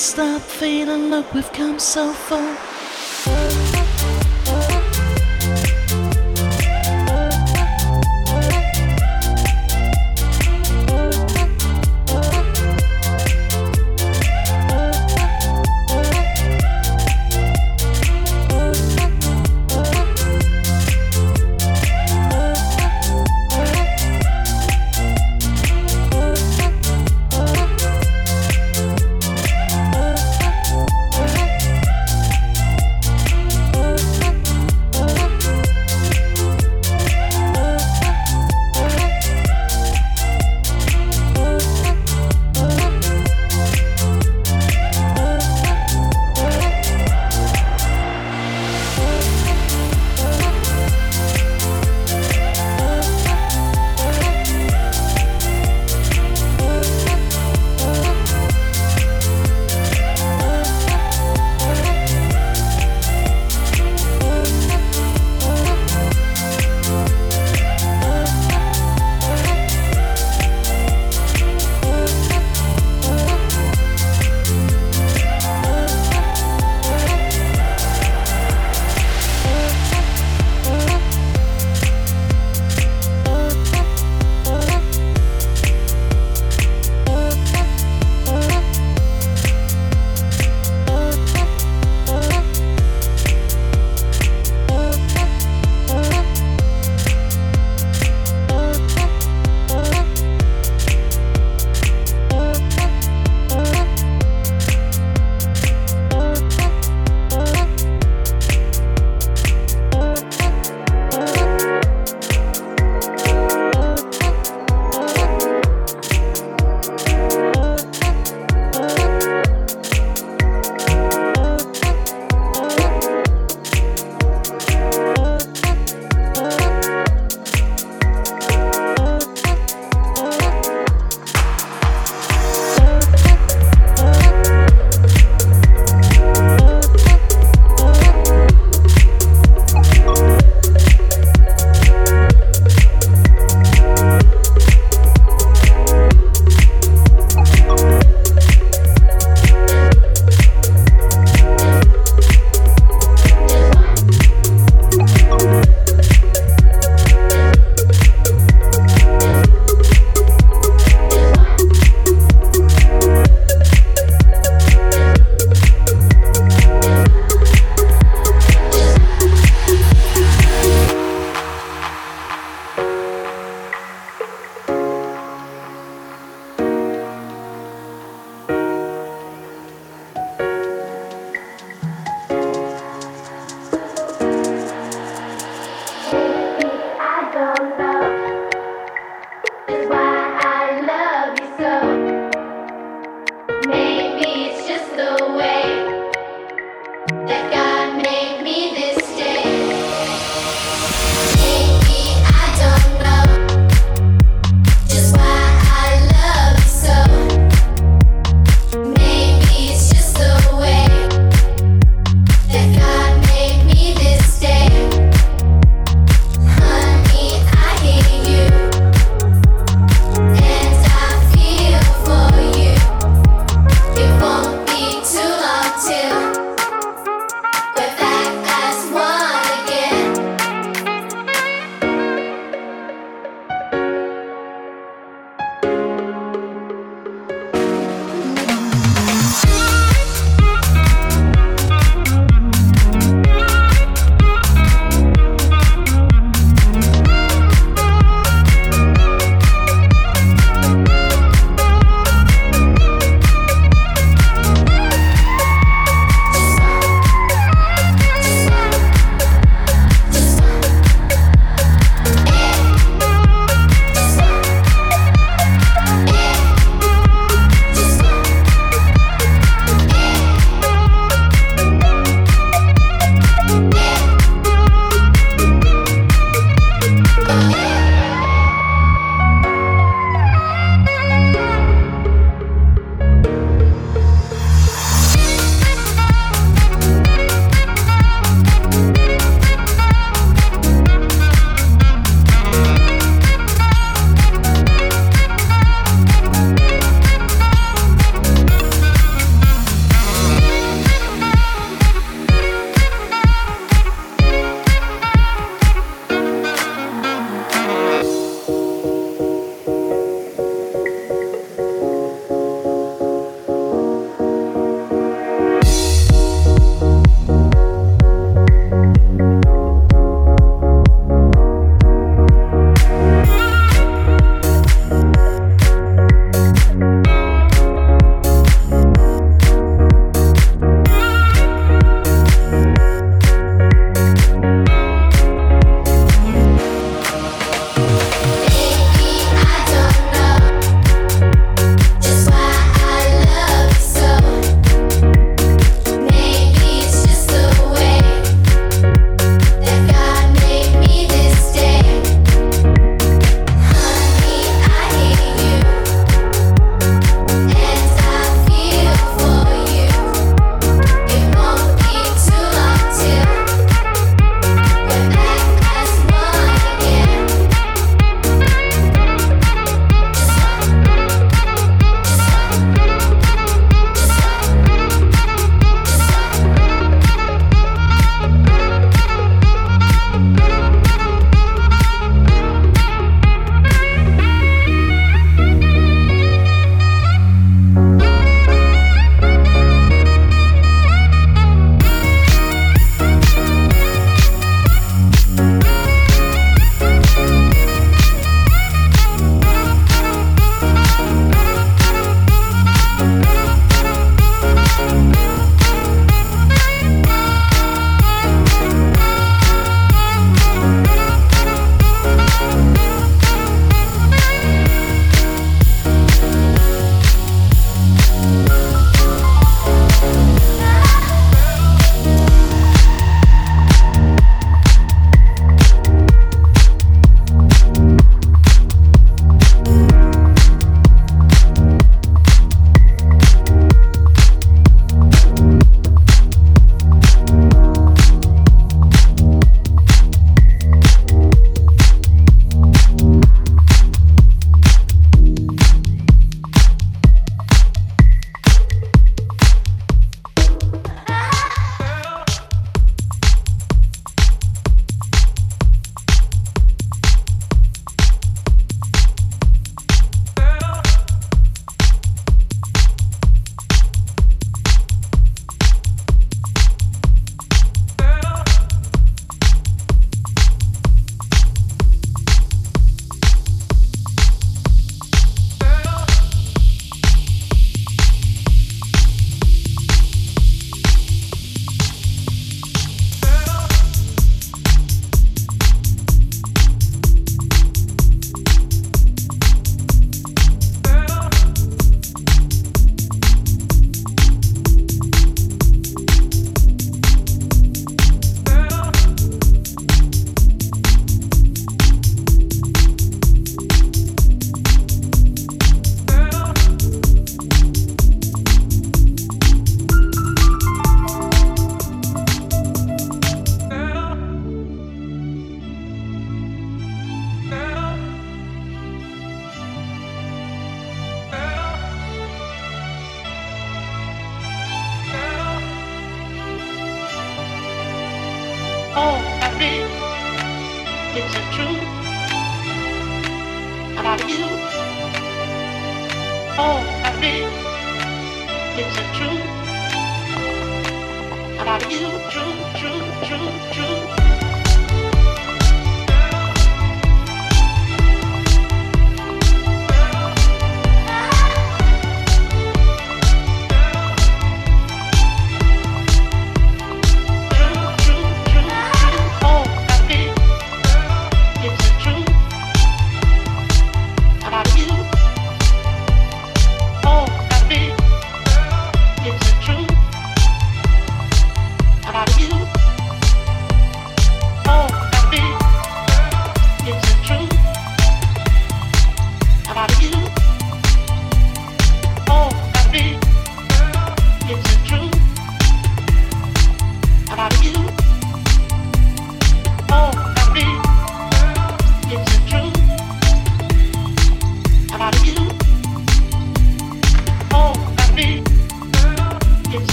stop feeling, look, we've come so far.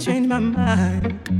change my mind.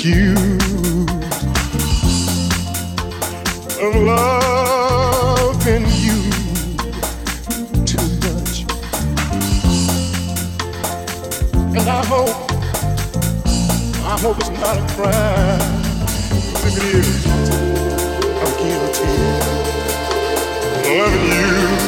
accused of loving you too much. And I hope, I hope it's not a crime. If it is, I'm guilty of loving you.